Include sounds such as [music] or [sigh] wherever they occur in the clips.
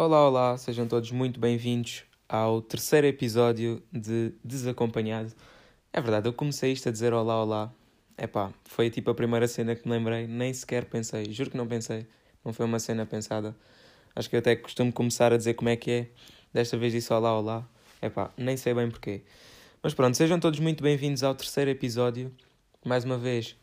Olá, olá, sejam todos muito bem-vindos ao terceiro episódio de Desacompanhado. É verdade, eu comecei isto a dizer olá, olá. Epá, foi tipo a primeira cena que me lembrei, nem sequer pensei, juro que não pensei, não foi uma cena pensada. Acho que eu até costumo começar a dizer como é que é, desta vez disse olá, olá. Epá, nem sei bem porquê. Mas pronto, sejam todos muito bem-vindos ao terceiro episódio. Mais uma vez,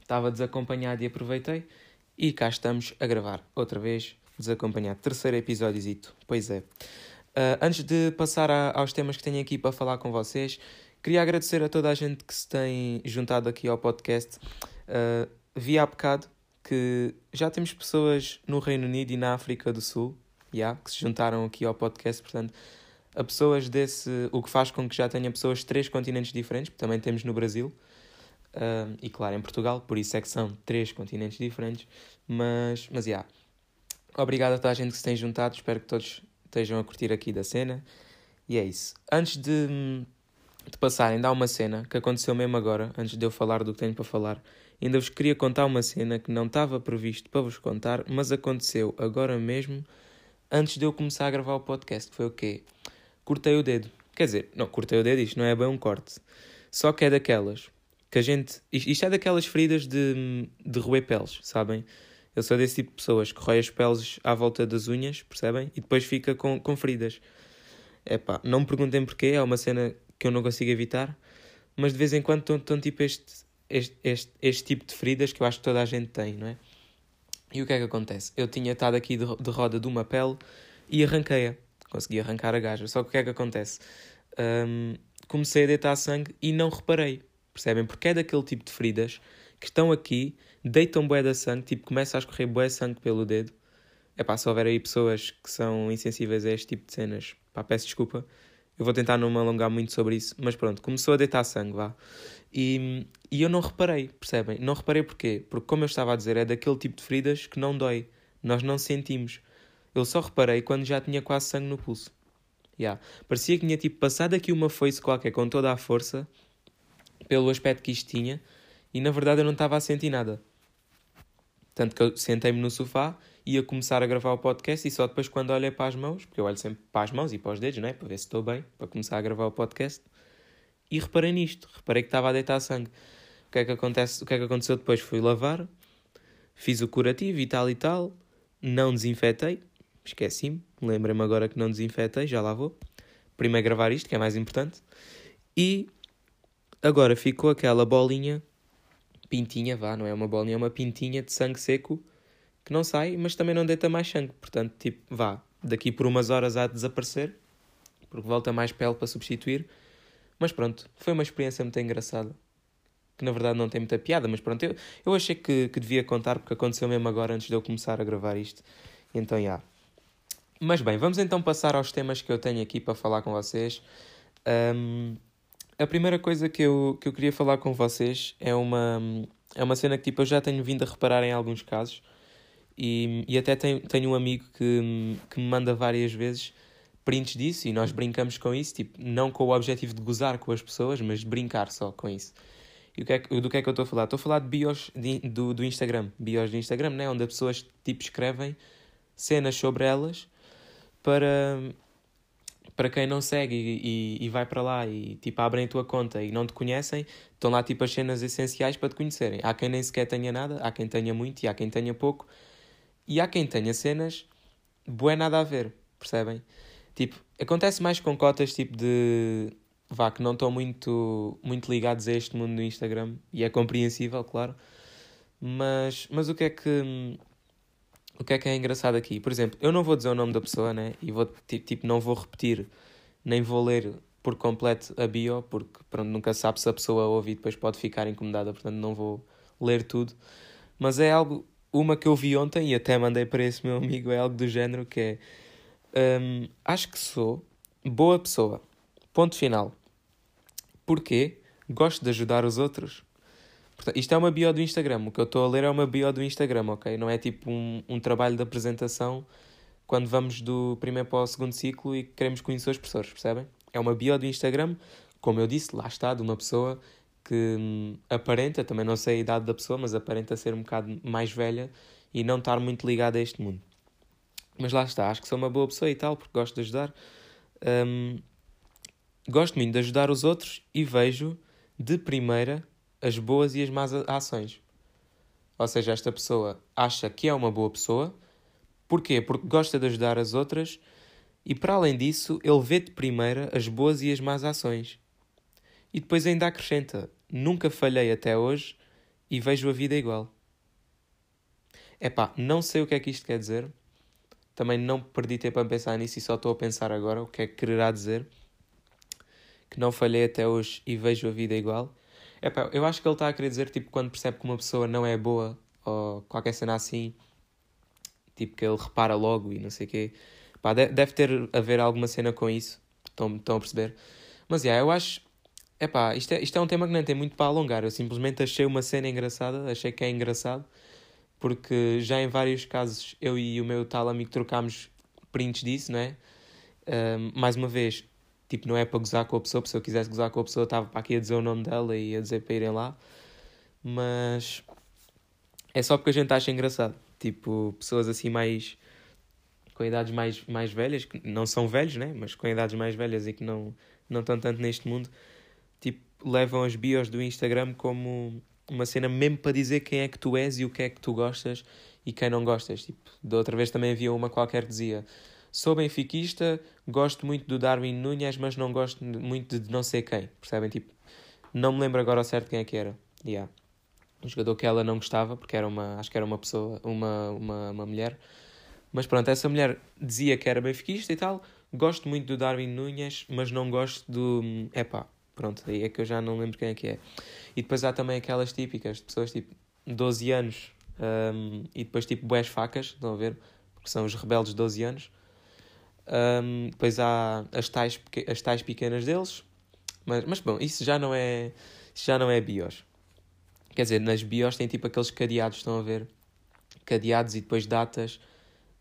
estava desacompanhado e aproveitei. E cá estamos a gravar outra vez, desacompanhado. Terceiro episódiozito, pois é. Uh, antes de passar a, aos temas que tenho aqui para falar com vocês, queria agradecer a toda a gente que se tem juntado aqui ao podcast. Uh, vi há bocado que já temos pessoas no Reino Unido e na África do Sul, yeah, que se juntaram aqui ao podcast, portanto, a pessoas desse, o que faz com que já tenha pessoas de três continentes diferentes, também temos no Brasil, uh, e claro, em Portugal, por isso é que são três continentes diferentes, mas, mas, yeah. Obrigado a toda a gente que se tem juntado, espero que todos estejam a curtir aqui da cena, e é isso. Antes de, de passarem, dá uma cena que aconteceu mesmo agora, antes de eu falar do que tenho para falar, ainda vos queria contar uma cena que não estava previsto para vos contar, mas aconteceu agora mesmo, antes de eu começar a gravar o podcast, que foi o quê? cortei o dedo. Quer dizer, não, cortei o dedo, isto não é bem um corte. Só que é daquelas que a gente. Isto é daquelas feridas de, de roer peles, sabem? Eu sou desse tipo de pessoas que rói as peles à volta das unhas, percebem? E depois fica com, com feridas. É pá, não me perguntem porquê, é uma cena que eu não consigo evitar, mas de vez em quando estão tipo este, este, este, este tipo de feridas que eu acho que toda a gente tem, não é? E o que é que acontece? Eu tinha estado aqui de, de roda de uma pele e arranquei-a consegui arrancar a gaja. Só que o que é que acontece? Um, comecei a deitar sangue e não reparei, percebem? Porque é daquele tipo de feridas que estão aqui, deitam bué de sangue, tipo, começa a escorrer bué sangue pelo dedo. É pá, se houver aí pessoas que são insensíveis a este tipo de cenas, pá, peço desculpa. Eu vou tentar não me alongar muito sobre isso, mas pronto, começou a deitar sangue, vá. E, e eu não reparei, percebem? Não reparei porquê? Porque, como eu estava a dizer, é daquele tipo de feridas que não dói. Nós não sentimos. Eu só reparei quando já tinha quase sangue no pulso. Yeah. Parecia que tinha tipo passado aqui uma foice qualquer com toda a força, pelo aspecto que isto tinha, e na verdade eu não estava a sentir nada. Tanto que eu sentei-me no sofá e ia começar a gravar o podcast e só depois quando olhei para as mãos, porque eu olho sempre para as mãos e para os dedos, né? para ver se estou bem, para começar a gravar o podcast, e reparei nisto, reparei que estava a deitar sangue. O que é que, acontece, o que, é que aconteceu depois? Fui lavar, fiz o curativo e tal e tal, não desinfetei, esqueci-me, lembrei-me agora que não desinfetei, já lá vou. Primeiro gravar isto, que é mais importante. E agora ficou aquela bolinha, pintinha, vá, não é uma bolinha, é uma pintinha de sangue seco que não sai, mas também não deita mais sangue. Portanto, tipo, vá, daqui por umas horas há de desaparecer, porque volta mais pele para substituir. Mas pronto, foi uma experiência muito engraçada. Que na verdade não tem muita piada, mas pronto, eu, eu achei que, que devia contar porque aconteceu mesmo agora antes de eu começar a gravar isto. Então, já. Yeah. Mas bem, vamos então passar aos temas que eu tenho aqui para falar com vocês. Um, a primeira coisa que eu, que eu queria falar com vocês é uma, é uma cena que tipo, eu já tenho vindo a reparar em alguns casos e, e até tenho, tenho um amigo que, que me manda várias vezes prints disso e nós brincamos com isso, tipo, não com o objetivo de gozar com as pessoas, mas brincar só com isso. E o que é, do que é que eu estou a falar? Estou a falar de bios de, do, do Instagram, bios do Instagram, né? onde as pessoas tipo, escrevem cenas sobre elas para, para quem não segue e, e, e, vai para lá e tipo abrem a tua conta e não te conhecem, estão lá tipo as cenas essenciais para te conhecerem. Há quem nem sequer tenha nada, há quem tenha muito e há quem tenha pouco. E há quem tenha cenas bué nada a ver, percebem? Tipo, acontece mais com cotas tipo de vá que não estão muito muito ligados a este mundo do Instagram e é compreensível, claro. Mas mas o que é que o que é que é engraçado aqui? Por exemplo, eu não vou dizer o nome da pessoa, né? E vou, tipo, não vou repetir, nem vou ler por completo a bio, porque pronto, nunca sabe se a pessoa ouve e depois pode ficar incomodada, portanto não vou ler tudo. Mas é algo, uma que eu vi ontem e até mandei para esse meu amigo, é algo do género que é hum, acho que sou boa pessoa. Ponto final. Porquê? Gosto de ajudar os outros. Isto é uma bio do Instagram. O que eu estou a ler é uma bio do Instagram, ok? Não é tipo um, um trabalho de apresentação quando vamos do primeiro para o segundo ciclo e queremos conhecer os professores, percebem? É uma bio do Instagram, como eu disse, lá está, de uma pessoa que hum, aparenta, também não sei a idade da pessoa, mas aparenta ser um bocado mais velha e não estar muito ligada a este mundo. Mas lá está, acho que sou uma boa pessoa e tal, porque gosto de ajudar. Um, gosto muito de ajudar os outros e vejo de primeira as boas e as más ações. Ou seja, esta pessoa acha que é uma boa pessoa. Porquê? Porque gosta de ajudar as outras e, para além disso, ele vê de primeira as boas e as más ações. E depois ainda acrescenta: Nunca falhei até hoje e vejo a vida igual. Epá, não sei o que é que isto quer dizer. Também não perdi tempo a pensar nisso e só estou a pensar agora o que é que quererá dizer. Que não falhei até hoje e vejo a vida igual. Epá, eu acho que ele está a querer dizer, tipo, quando percebe que uma pessoa não é boa ou qualquer cena assim, tipo, que ele repara logo e não sei o quê. Pá, deve ter a ver alguma cena com isso. Estão, a perceber? Mas, yeah, eu acho... Epá, isto é, isto é um tema que nem tem muito para alongar. Eu simplesmente achei uma cena engraçada, achei que é engraçado, porque já em vários casos eu e o meu tal amigo trocámos prints disso, não é? Mais uma vez, Tipo, não é para gozar com a pessoa, se eu quisesse gozar com a pessoa, estava para aqui a dizer o nome dela e a dizer para irem lá. Mas é só porque a gente acha engraçado. Tipo, pessoas assim mais. com idades mais, mais velhas, que não são velhos, né? Mas com idades mais velhas e que não, não estão tanto neste mundo, tipo, levam as bios do Instagram como uma cena mesmo para dizer quem é que tu és e o que é que tu gostas e quem não gostas. Tipo, da outra vez também havia uma qualquer que dizia Sou benfiquista, gosto muito do Darwin Nunes, mas não gosto muito de não sei quem. Percebem? Tipo, não me lembro agora ao certo quem é que era. Yeah. Um jogador que ela não gostava, porque era uma, acho que era uma pessoa, uma, uma, uma mulher. Mas pronto, essa mulher dizia que era benfiquista e tal. Gosto muito do Darwin Nunes, mas não gosto do. Epá, pronto, aí é que eu já não lembro quem é que é. E depois há também aquelas típicas de pessoas tipo 12 anos um, e depois tipo boés facas, estão a ver? Porque são os rebeldes de 12 anos. Um, depois há as tais, as tais pequenas deles. Mas, mas bom, isso já não é já não é bios. Quer dizer, nas bios tem tipo aqueles cadeados, estão a ver? Cadeados e depois datas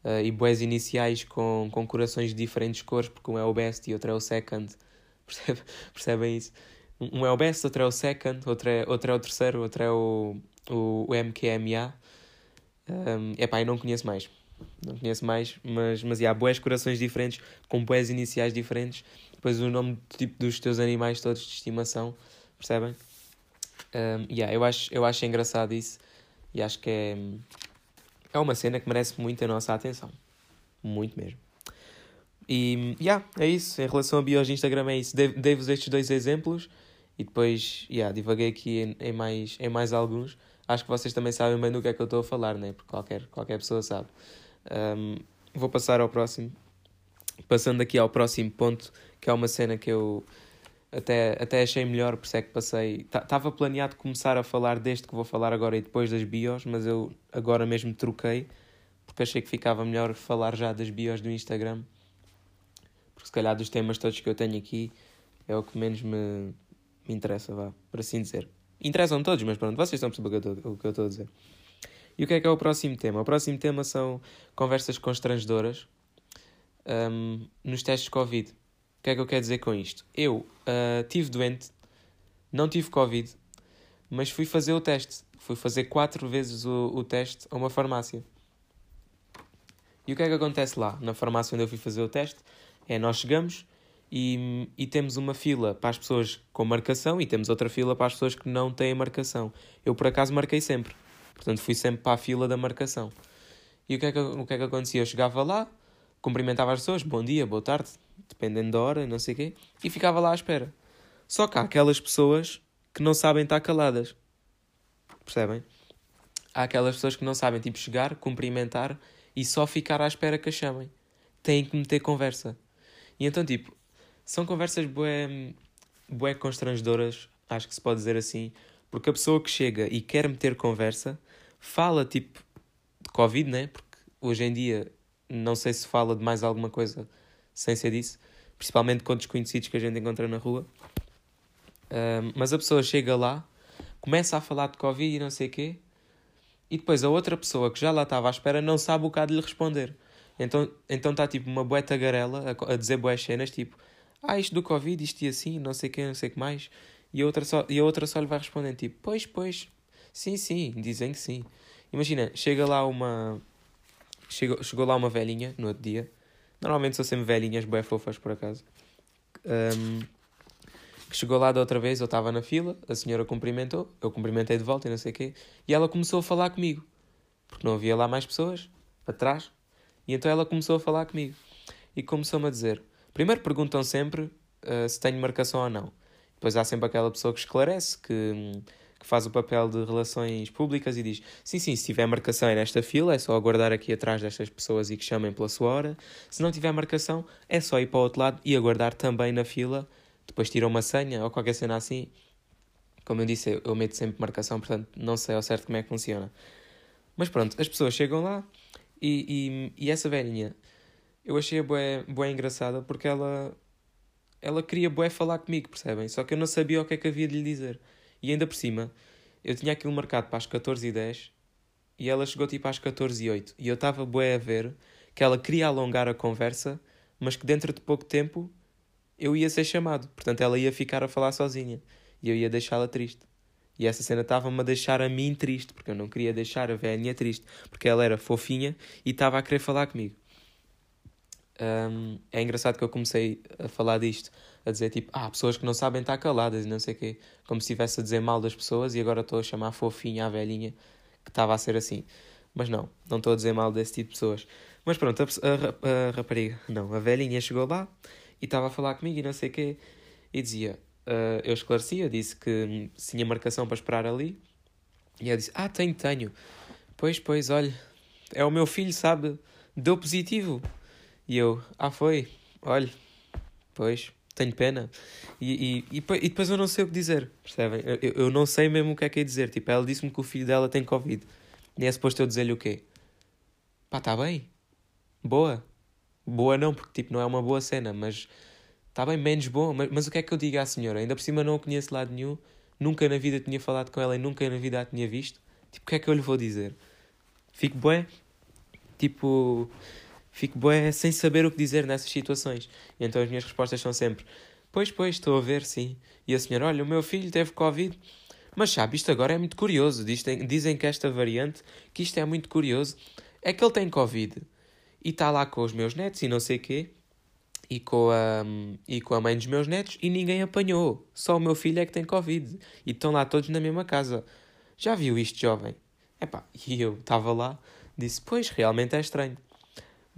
uh, e boés iniciais com, com corações de diferentes cores, porque um é o best e outro é o second. [laughs] Percebe, percebem isso? Um é o best, outro é o second, outro é, outro é o terceiro, outro é o, o, o MQMA. Um, epá, eu não conheço mais não conheço mais, mas, mas há boés corações diferentes, com boés iniciais diferentes, depois o nome tipo dos teus animais todos de estimação, percebem? Um, yeah, eu, acho, eu acho engraçado isso e acho que é, é uma cena que merece muito a nossa atenção. Muito mesmo. E yeah, é isso. Em relação a bios de Instagram é isso. Dei-vos estes dois exemplos e depois yeah, divaguei aqui em, em, mais, em mais alguns. Acho que vocês também sabem bem do que é que eu estou a falar, né? porque qualquer, qualquer pessoa sabe. Um, vou passar ao próximo. Passando aqui ao próximo ponto, que é uma cena que eu até, até achei melhor, por isso é que passei. Estava planeado começar a falar deste que vou falar agora e depois das bios, mas eu agora mesmo troquei, porque achei que ficava melhor falar já das bios do Instagram. Porque se calhar dos temas todos que eu tenho aqui é o que menos me, me interessa, vá, por assim dizer. Interessam todos, mas pronto, vocês estão a perceber o que eu estou a dizer. E o que é que é o próximo tema? O próximo tema são conversas constrangedoras um, nos testes Covid. O que é que eu quero dizer com isto? Eu uh, tive doente, não tive Covid, mas fui fazer o teste. Fui fazer quatro vezes o, o teste a uma farmácia. E o que é que acontece lá, na farmácia onde eu fui fazer o teste? É nós chegamos e, e temos uma fila para as pessoas com marcação e temos outra fila para as pessoas que não têm marcação. Eu, por acaso, marquei sempre. Portanto, fui sempre para a fila da marcação. E o que é que, o que, é que acontecia? Eu chegava lá, cumprimentava as pessoas, bom dia, boa tarde, dependendo da hora, não sei o quê, e ficava lá à espera. Só que há aquelas pessoas que não sabem estar caladas. Percebem? Há aquelas pessoas que não sabem, tipo, chegar, cumprimentar e só ficar à espera que a chamem. Têm que meter conversa. E então, tipo, são conversas bué, bué constrangedoras, acho que se pode dizer assim, porque a pessoa que chega e quer meter conversa fala tipo de Covid, né? Porque hoje em dia não sei se fala de mais alguma coisa sem ser disso, principalmente com desconhecidos que a gente encontra na rua. Um, mas a pessoa chega lá, começa a falar de Covid e não sei o quê, e depois a outra pessoa que já lá estava à espera não sabe o que há de lhe responder. Então então está tipo uma bué tagarela a, a dizer boas cenas, tipo, ah, isto do Covid, isto e assim, não sei o que, não sei o que mais. E a outra só, e a outra só lhe vai responder tipo, pois, pois, sim, sim, dizem que sim. Imagina, chega lá uma, chegou, chegou lá uma velhinha no outro dia. Normalmente são sempre velhinhas, bué fofas por acaso. Um, que chegou lá da outra vez, eu estava na fila, a senhora cumprimentou, eu cumprimentei de volta e não sei o quê, e ela começou a falar comigo, porque não havia lá mais pessoas, atrás, e então ela começou a falar comigo, e começou-me a dizer, primeiro perguntam sempre uh, se tenho marcação ou não, depois há sempre aquela pessoa que esclarece, que, que faz o papel de relações públicas e diz, sim, sim, se tiver marcação é nesta fila, é só aguardar aqui atrás destas pessoas e que chamem pela sua hora, se não tiver marcação, é só ir para o outro lado e aguardar também na fila, depois tira uma senha ou qualquer cena assim. Como eu disse, eu, meto sempre marcação, portanto não sei ao certo como é que funciona. Mas pronto, as pessoas chegam lá e, e, e essa velhinha eu achei a bué engraçada porque ela, ela queria bué falar comigo, percebem? Só que eu não sabia o que é que havia de lhe dizer. E ainda por cima, eu tinha aquilo marcado para as 14h10 e ela chegou tipo às 14h08 e eu estava bué a ver que ela queria alongar a conversa, mas que dentro de pouco tempo eu ia ser chamado. Portanto, ela ia ficar a falar sozinha. E eu ia deixá-la triste. E essa cena estava-me a deixar a mim triste, porque eu não queria deixar a velhinha triste, porque ela era fofinha e estava a querer falar comigo. Um, é engraçado que eu comecei a falar disto, a dizer tipo, ah, pessoas que não sabem estar caladas e não sei o quê, como se estivesse a dizer mal das pessoas e agora estou a chamar fofinha a velhinha que estava a ser assim. Mas não, não estou a dizer mal desse tipo de pessoas. Mas pronto, a, a, a rapariga, não, a velhinha chegou lá e estava a falar comigo e não sei o quê, e dizia, uh, eu esclarecia, disse que tinha marcação para esperar ali, e ela disse, ah, tenho, tenho. Pois, pois, olha, é o meu filho, sabe, deu positivo. E eu, ah, foi, olha, pois, tenho pena. E, e, e, e depois eu não sei o que dizer, percebem? Eu, eu não sei mesmo o que é que é dizer. Tipo, ela disse-me que o filho dela tem Covid. E é suposto eu dizer-lhe o quê? Pá, está bem. Boa. Boa não, porque tipo, não é uma boa cena, mas está bem menos bom. Mas, mas o que é que eu digo à senhora? Ainda por cima não a conheço lado nenhum, nunca na vida tinha falado com ela e nunca na vida a tinha visto. Tipo, o que é que eu lhe vou dizer? Fico bué, tipo, fico bué sem saber o que dizer nessas situações. E então as minhas respostas são sempre, pois, pois, estou a ver, sim. E a senhora, olha, o meu filho teve Covid. Mas sabe, isto agora é muito curioso. Dizem, dizem que esta variante, que isto é muito curioso, é que ele tem Covid e está lá com os meus netos e não sei quê, e com, a, e com a mãe dos meus netos, e ninguém apanhou. Só o meu filho é que tem Covid. E estão lá todos na mesma casa. Já viu isto, jovem? Epá, e eu estava lá, disse, pois, realmente é estranho.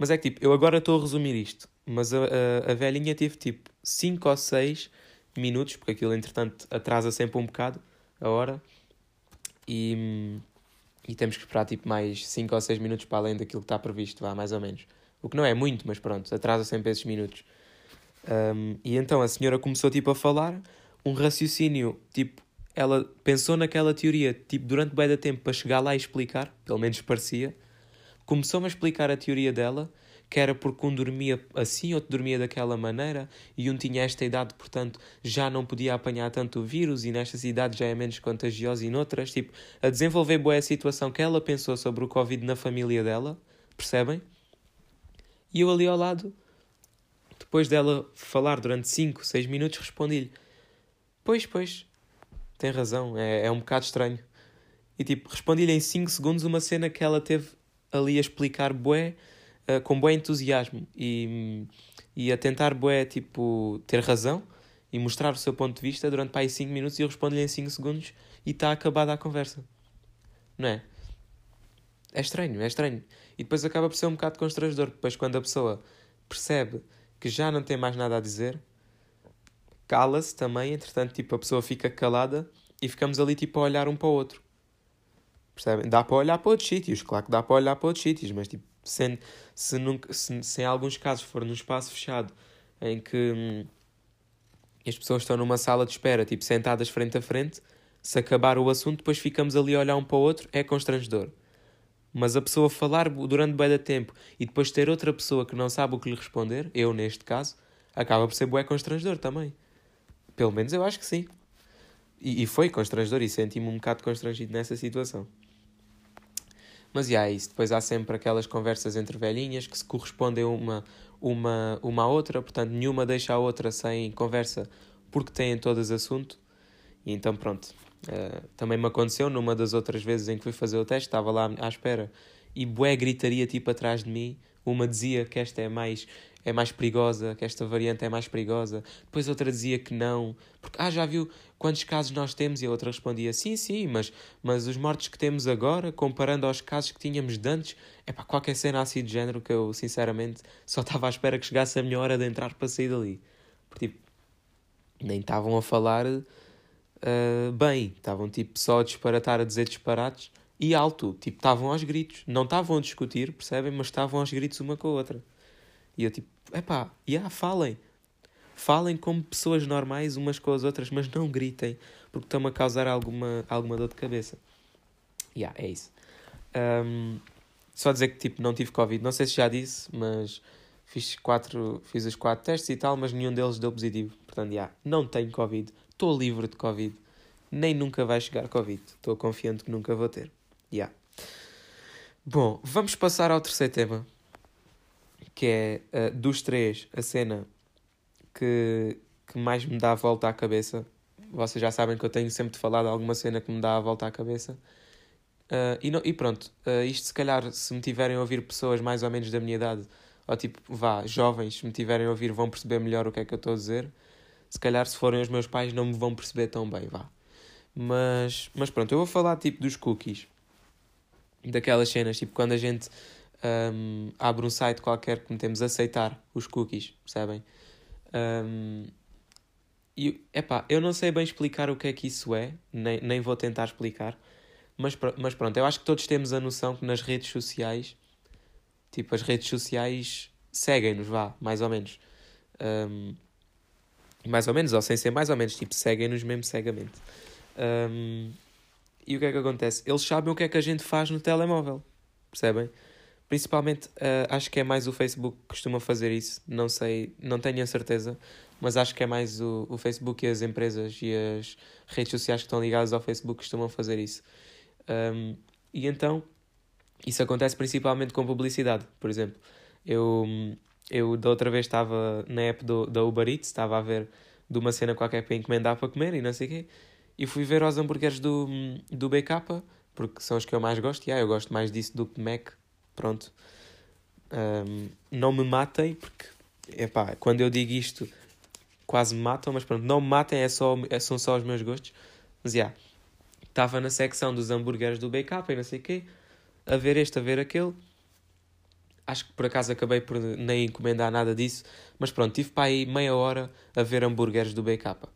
Mas é que tipo, eu agora estou a resumir isto, mas a, a, a velhinha teve tipo 5 ou 6 minutos, porque aquilo entretanto atrasa sempre um bocado a hora, e, e temos que esperar tipo mais 5 ou 6 minutos para além daquilo que está previsto, vá, mais ou menos. O que não é muito, mas pronto, atrasa sempre esses minutos. Um, e então a senhora começou tipo a falar, um raciocínio, tipo, ela pensou naquela teoria, tipo, durante bem da tempo para chegar lá e explicar, pelo menos parecia. Começou-me a explicar a teoria dela, que era porque um dormia assim, outro dormia daquela maneira, e um tinha esta idade, portanto, já não podia apanhar tanto o vírus, e nestas idades já é menos contagioso, e noutras, tipo, a desenvolver boa a situação que ela pensou sobre o Covid na família dela, percebem? E eu ali ao lado, depois dela falar durante 5, 6 minutos, respondi-lhe: Pois, pois, tem razão, é, é um bocado estranho. E tipo, respondi-lhe em 5 segundos uma cena que ela teve ali a explicar bué uh, com bué entusiasmo e, e a tentar bué, tipo, ter razão e mostrar o seu ponto de vista durante para aí 5 minutos e eu respondo-lhe em 5 segundos e está acabada a conversa. Não é? É estranho, é estranho. E depois acaba por ser um bocado constrangedor, depois quando a pessoa percebe que já não tem mais nada a dizer, cala-se também, entretanto, tipo, a pessoa fica calada e ficamos ali, tipo, a olhar um para o outro. Percebem? Dá para olhar para outros sítios, claro que dá para olhar para outros sítios, mas tipo, se, se, nunca, se, se em alguns casos for num espaço fechado em que hum, as pessoas estão numa sala de espera, tipo, sentadas frente a frente, se acabar o assunto, depois ficamos ali a olhar um para o outro, é constrangedor. Mas a pessoa falar durante bem da tempo e depois ter outra pessoa que não sabe o que lhe responder, eu neste caso, acaba por ser bué constrangedor também. Pelo menos eu acho que sim. E, e foi constrangedor e senti-me um bocado constrangido nessa situação. Mas já é isso. Depois há sempre aquelas conversas entre velhinhas que se correspondem uma, uma, uma à outra, portanto, nenhuma deixa a outra sem conversa porque têm todas assunto. E então, pronto. Uh, também me aconteceu numa das outras vezes em que fui fazer o teste, estava lá à espera e bué gritaria tipo atrás de mim. Uma dizia que esta é mais é mais perigosa, que esta variante é mais perigosa. Depois outra dizia que não. Porque, ah, já viu quantos casos nós temos? E a outra respondia, sim, sim, mas, mas os mortos que temos agora, comparando aos casos que tínhamos de antes, é para qualquer cena assim de género que eu, sinceramente, só estava à espera que chegasse a minha hora de entrar para sair dali. Porque, tipo, nem estavam a falar uh, bem, estavam, tipo, só a disparatar, a dizer disparates e alto. Tipo, estavam aos gritos. Não estavam a discutir, percebem? Mas estavam aos gritos uma com a outra. E eu tipo, epá, yeah, falem. Falem como pessoas normais umas com as outras, mas não gritem, porque estão a causar alguma, alguma dor de cabeça. Yeah, é isso. Um, só dizer que tipo, não tive Covid. Não sei se já disse, mas fiz, quatro, fiz os quatro testes e tal, mas nenhum deles deu positivo. Portanto, yeah, não tenho Covid. Estou livre de Covid. Nem nunca vai chegar Covid. Estou confiante que nunca vou ter. Yeah. Bom, vamos passar ao terceiro tema, que é uh, dos três a cena que, que mais me dá a volta à cabeça. Vocês já sabem que eu tenho sempre de alguma cena que me dá a volta à cabeça. Uh, e, não, e pronto, uh, isto se calhar, se me tiverem a ouvir pessoas mais ou menos da minha idade, ou tipo, vá, jovens, se me tiverem a ouvir, vão perceber melhor o que é que eu estou a dizer. Se calhar, se forem os meus pais, não me vão perceber tão bem, vá. Mas, mas pronto, eu vou falar tipo dos cookies. Daquelas cenas, tipo, quando a gente um, abre um site qualquer que metemos aceitar os cookies, percebem? Um, e, epá, eu não sei bem explicar o que é que isso é, nem, nem vou tentar explicar, mas, mas pronto, eu acho que todos temos a noção que nas redes sociais, tipo, as redes sociais seguem-nos, vá, mais ou menos. Um, mais ou menos, ou sem ser mais ou menos, tipo, seguem-nos mesmo cegamente. Um, e o que é que acontece? Eles sabem o que é que a gente faz no telemóvel, percebem? Principalmente, uh, acho que é mais o Facebook que costuma fazer isso. Não sei, não tenho a certeza, mas acho que é mais o, o Facebook e as empresas e as redes sociais que estão ligadas ao Facebook costumam fazer isso. Um, e então, isso acontece principalmente com publicidade. Por exemplo, eu, eu da outra vez estava na app do, da Uber Eats, estava a ver de uma cena qualquer para encomendar para comer e não sei o quê, e fui ver os hambúrgueres do, do BK, porque são os que eu mais gosto, e ah, eu gosto mais disso do que Mac pronto, um, não me matem, porque, epá, quando eu digo isto, quase me matam, mas pronto, não me matem, é só, é, são só os meus gostos. Mas, já, yeah, estava na secção dos hambúrgueres do BK e não sei o quê, a ver este, a ver aquele. Acho que por acaso acabei por nem encomendar nada disso, mas pronto, tive para aí meia hora a ver hambúrgueres do BK.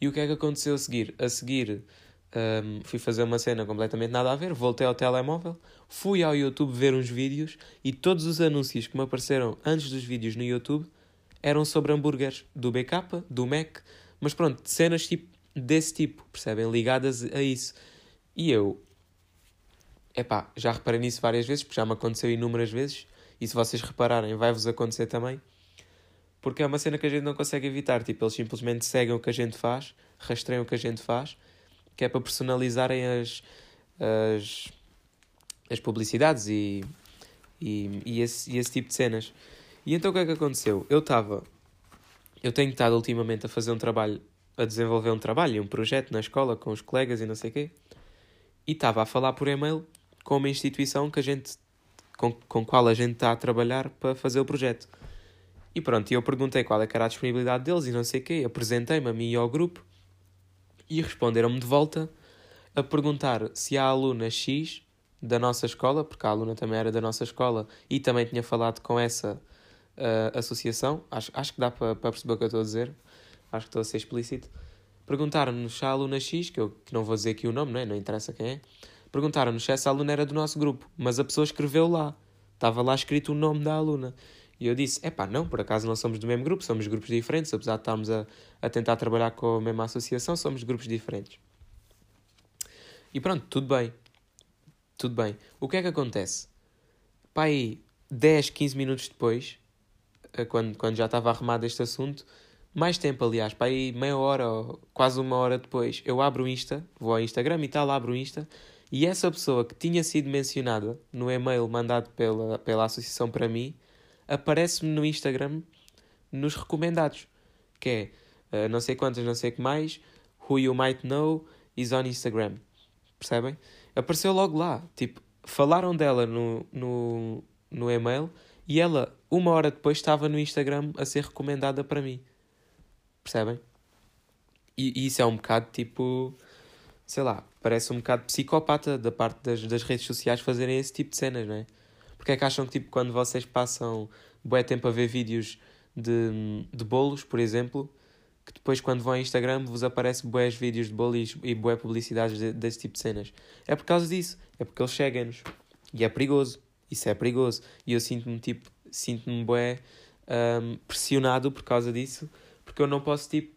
E o que é que aconteceu a seguir? A seguir um, fui fazer uma cena completamente nada a ver, voltei ao telemóvel, fui ao YouTube ver uns vídeos e todos os anúncios que me apareceram antes dos vídeos no YouTube eram sobre hambúrgueres do BK, do Mac, mas pronto, cenas tipo, desse tipo, percebem? Ligadas a isso. E eu, epá, já reparei nisso várias vezes, porque já me aconteceu inúmeras vezes, e se vocês repararem, vai-vos acontecer também, porque é uma cena que a gente não consegue evitar. Tipo, eles simplesmente seguem o que a gente faz, rastreiam o que a gente faz que é para personalizarem as, as, as publicidades e, e, e, esse, e esse tipo de cenas. E então o que é que aconteceu? Eu estava. Eu tenho estado ultimamente a fazer um trabalho, a desenvolver um trabalho, um projeto na escola com os colegas e não sei o quê, e estava a falar por e-mail com uma instituição que a gente, com, com qual a gente está a trabalhar para fazer o projeto. E pronto, eu perguntei qual é era a disponibilidade deles e não sei o quê, apresentei-me a mim e ao grupo, e responderam-me de volta a perguntar se a aluna X da nossa escola, porque a aluna também era da nossa escola e também tinha falado com essa uh, associação, acho, acho que dá para, perceber o que eu estou a dizer, acho que estou a ser explícito. Perguntaram-nos se a aluna X, que eu que não vou dizer aqui o nome, não, é? não interessa quem é, perguntaram-nos se essa aluna era do nosso grupo, mas a pessoa escreveu lá, estava lá escrito o nome da aluna. E eu disse: é pá, não, por acaso não somos do mesmo grupo, somos grupos diferentes, apesar de estarmos a, a tentar trabalhar com a mesma associação, somos grupos diferentes. E pronto, tudo bem. Tudo bem. O que é que acontece? Pá, aí 10, 15 minutos depois, eh, quando, quando já estava arrumado este assunto, mais tempo, aliás, para aí meia hora ou quase uma hora depois, eu abro o Insta, vou ao Instagram e tal, abro o Insta, e essa pessoa que tinha sido mencionada no e-mail mandado pela, pela associação para mim aparece-me no Instagram nos recomendados, que é uh, não sei quantas, não sei o que mais, who you might know is on Instagram. Percebem? Apareceu logo lá, tipo, falaram dela no, no, no e-mail e ela, uma hora depois, estava no Instagram a ser recomendada para mim. Percebem? E, e isso é um bocado tipo. Sei lá, parece um bocado psicopata da parte das, das redes sociais fazerem esse tipo de cenas, não é? Porque é que acham que, tipo, quando vocês passam bué tempo a ver vídeos de, de bolos, por exemplo, que depois quando vão ao Instagram vos aparece bués vídeos de bolos e, bué publicidades de, desse tipo de cenas. É por causa disso. É porque eles seguem-nos. E é perigoso. Isso é perigoso. E eu sinto-me, tipo, sinto-me bué um, pressionado por causa disso. Porque eu não posso, tipo,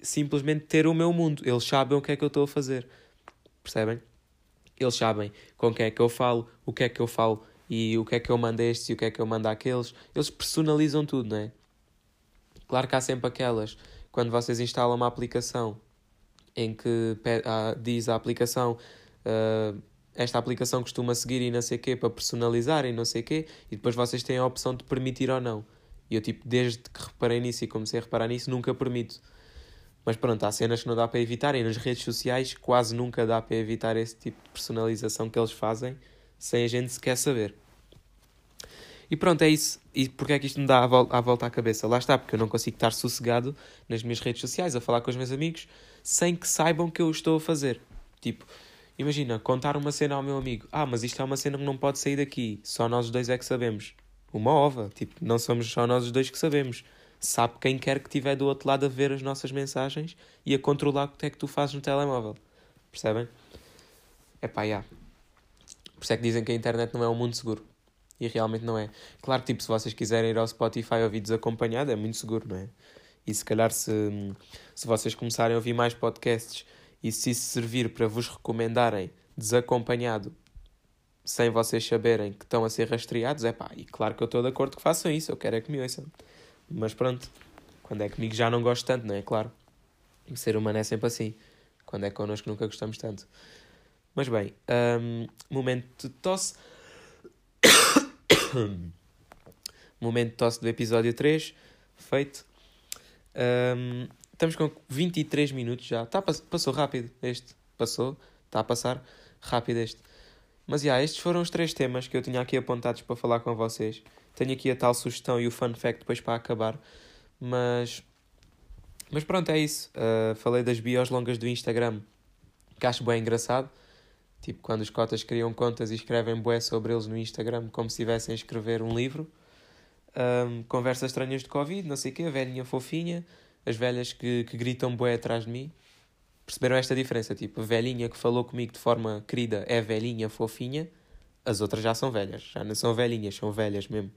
simplesmente ter o meu mundo. Eles sabem o que é que eu estou a fazer. Percebem? Eles sabem com quem é que eu falo, o que é que eu falo e o que é que eu mando a estes e o que é que eu mando àqueles. Eles personalizam tudo, não é? Claro que há sempre aquelas, quando vocês instalam uma aplicação em que diz a aplicação uh, esta aplicação costuma seguir e não sei o quê para personalizar e não sei o quê, e depois vocês têm a opção de permitir ou não. E eu, tipo, desde que reparei nisso e comecei a reparar nisso, nunca permito. Mas pronto, há cenas que não dá para evitar e nas redes sociais quase nunca dá para evitar esse tipo de personalização que eles fazem sem a gente sequer saber. E pronto, é isso. E porquê é que isto me dá a, vol a volta à cabeça? Lá está, porque eu não consigo estar sossegado nas minhas redes sociais a falar com os meus amigos sem que saibam que eu estou a fazer. Tipo, imagina, contar uma cena ao meu amigo. Ah, mas isto é uma cena que não pode sair daqui. Só nós dois é que sabemos. Uma ova. Tipo, não somos só nós os dois que sabemos. Sabe quem quer que estiver do outro lado a ver as nossas mensagens e a controlar o que é que tu fazes no telemóvel. Percebem? É pá, já. Por isso é que dizem que a internet não é um mundo seguro. E realmente não é. Claro que, tipo, se vocês quiserem ir ao Spotify ouvir desacompanhado, é muito seguro, não é? E se calhar, se, se vocês começarem a ouvir mais podcasts e se isso servir para vos recomendarem desacompanhado sem vocês saberem que estão a ser rastreados, é pá, e claro que eu estou de acordo que façam isso, eu quero é que me ouçam. Mas pronto, quando é comigo já não gosto tanto, não é? Claro. O ser humano é sempre assim. Quando é connosco nunca gostamos tanto. Mas bem, um, momento de tosse. [coughs] momento de tosse do episódio 3, feito. Um, estamos com 23 minutos já. Tá, passou rápido este. Passou. Está a passar rápido este. Mas já, yeah, estes foram os três temas que eu tinha aqui apontados para falar com vocês. Tenho aqui a tal sugestão e o fun fact depois para acabar. Mas. Mas pronto, é isso. Uh, falei das bios longas do Instagram, que acho bem engraçado. Tipo, quando os cotas criam contas e escrevem bué sobre eles no Instagram, como se estivessem a escrever um livro. Um, conversas estranhas de Covid, não sei o quê, a velhinha fofinha, as velhas que, que gritam bué atrás de mim. Perceberam esta diferença? Tipo, a velhinha que falou comigo de forma querida é velhinha fofinha, as outras já são velhas. Já não são velhinhas, são velhas mesmo.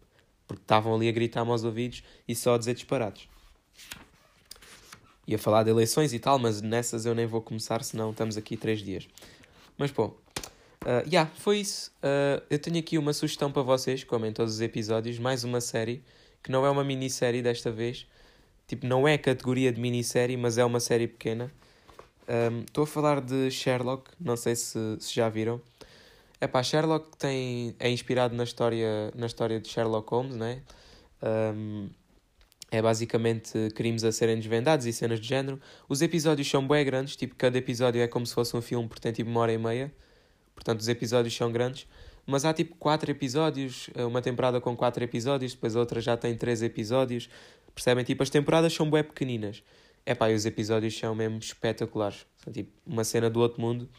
Porque estavam ali a gritar-me aos ouvidos e só a dizer disparados. Ia falar de eleições e tal, mas nessas eu nem vou começar, senão estamos aqui três dias. Mas bom, uh, yeah, foi isso. Uh, eu tenho aqui uma sugestão para vocês, como em todos os episódios, mais uma série, que não é uma minissérie desta vez. Tipo, não é categoria de minissérie, mas é uma série pequena. Estou um, a falar de Sherlock, não sei se, se já viram. É pá, Sherlock tem, é inspirado na história, na história de Sherlock Holmes, né? Um, é basicamente crimes a serem desvendados e cenas de género. Os episódios são bem grandes, tipo, cada episódio é como se fosse um filme, portanto, tipo, uma hora e meia. Portanto, os episódios são grandes. Mas há tipo quatro episódios, eh, uma temporada com quatro episódios, depois a outra já tem três episódios. Percebem? Tipo, as temporadas são bem pequeninas. É pá, e os episódios são mesmo espetaculares. São tipo uma cena do outro mundo.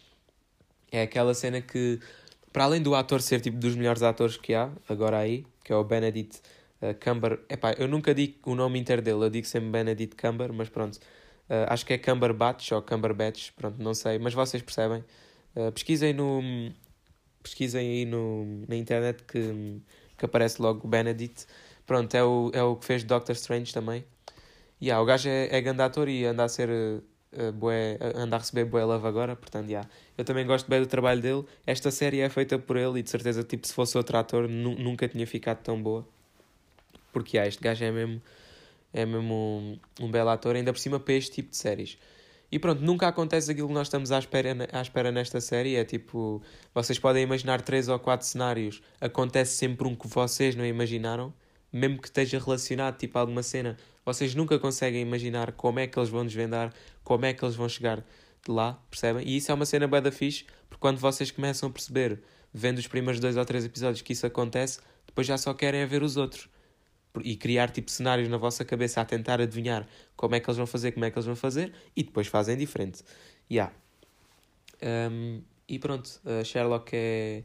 É aquela cena que, para além do ator ser tipo dos melhores atores que há, agora aí, que é o Benedict Uh, Cumber, epá, eu nunca digo o nome inteiro dele, eu digo sempre Benedict Cumber, mas pronto, uh, acho que é Cumberbatch ou Cumberbatch, pronto, não sei, mas vocês percebem. Uh, pesquisem no pesquisem aí no, na internet que, que aparece logo Benedict. Pronto, é o, é o que fez Doctor Strange também. E yeah, o gajo é, é grande ator e anda a ser uh, bué, anda a receber bué love agora, portanto, yeah. eu também gosto bem do trabalho dele. Esta série é feita por ele e de certeza, tipo, se fosse outro ator, nunca tinha ficado tão boa. Porque ah, este gajo é mesmo, é mesmo um, um belo ator, ainda por cima para este tipo de séries. E pronto, nunca acontece aquilo que nós estamos à espera, à espera nesta série. É tipo, vocês podem imaginar três ou quatro cenários, acontece sempre um que vocês não imaginaram, mesmo que esteja relacionado tipo a alguma cena. Vocês nunca conseguem imaginar como é que eles vão desvendar, como é que eles vão chegar de lá, percebem? E isso é uma cena bada fixe, porque quando vocês começam a perceber vendo os primeiros dois ou três episódios que isso acontece, depois já só querem é ver os outros. E criar tipo cenários na vossa cabeça a tentar adivinhar como é que eles vão fazer, como é que eles vão fazer, e depois fazem diferente. Yeah. Um, e pronto, uh, Sherlock é,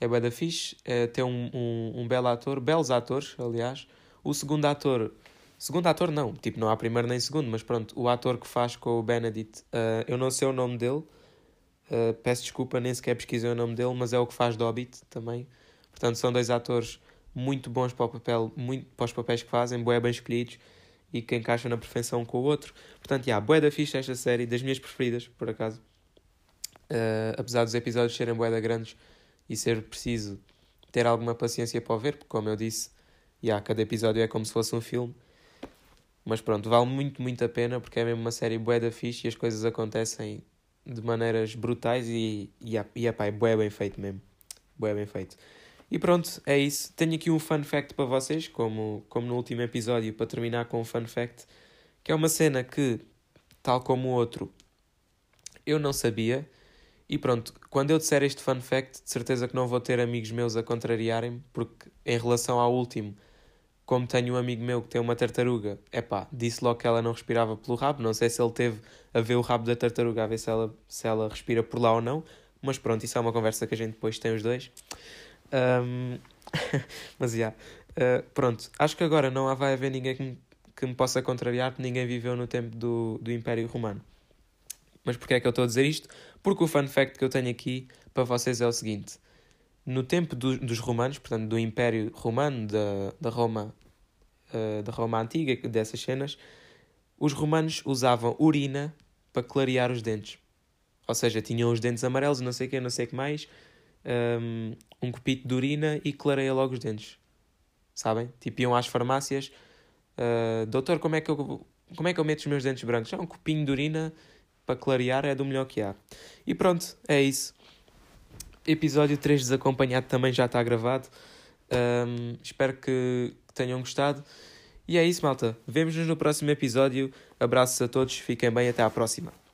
é bué da fixe, uh, tem um, um, um belo ator, belos atores, aliás. O segundo ator, segundo ator não, tipo, não há primeiro nem segundo, mas pronto, o ator que faz com o Benedict, uh, eu não sei o nome dele, uh, peço desculpa, nem sequer pesquisei o nome dele, mas é o que faz Hobbit também. Portanto, são dois atores muito bons para o papel, muito, para os papéis que fazem, bué bem escolhidos e que encaixam na perfeição com o outro. Portanto, yeah, bué da fixe esta série, das minhas preferidas, por acaso. Uh, apesar dos episódios serem bué grandes e ser preciso ter alguma paciência para o ver, porque como eu disse, yeah, cada episódio é como se fosse um filme. Mas pronto, vale muito, muito a pena porque é mesmo uma série bué da fixe e as coisas acontecem de maneiras brutais e, e, e epá, é bué bem feito mesmo. Bué bem feito. E pronto, é isso. Tenho aqui um fun fact para vocês, como, como no último episódio, para terminar com um fun fact, que é uma cena que, tal como o outro, eu não sabia e pronto, quando eu disser este fun fact, de certeza que não vou ter amigos meus a contrariarem, porque em relação ao último, como tenho um amigo meu que tem uma tartaruga, é pá, disse logo que ela não respirava pelo rabo. Não sei se ele teve a ver o rabo da tartaruga, a ver se ela, se ela respira por lá ou não, mas pronto, isso é uma conversa que a gente depois tem os dois. Um... [laughs] mas já, yeah. uh, pronto, acho que agora não vai haver ninguém que me, que me possa contrariar, porque ninguém viveu no tempo do, do Império Romano. Mas porquê é que eu estou a dizer isto? Porque o fun fact que eu tenho aqui para vocês é o seguinte: no tempo do, dos romanos, portanto do Império Romano, da, da Roma, uh, da Roma antiga, dessas cenas, os romanos usavam urina para clarear os dentes. Ou seja, tinham os dentes amarelos, não sei o que, não sei o que mais, um, um copito de urina e clareia logo os dentes. Sabem? Tipo, iam às farmácias, uh, doutor, como é que eu como é que eu meto os meus dentes brancos? É um copinho de urina para clarear é do melhor que há. E pronto, é isso. Episódio 3 desacompanhado também já está gravado. Um, espero que tenham gostado. E é isso, malta. Vemo-nos no próximo episódio. Abraços a todos, fiquem bem, até à próxima.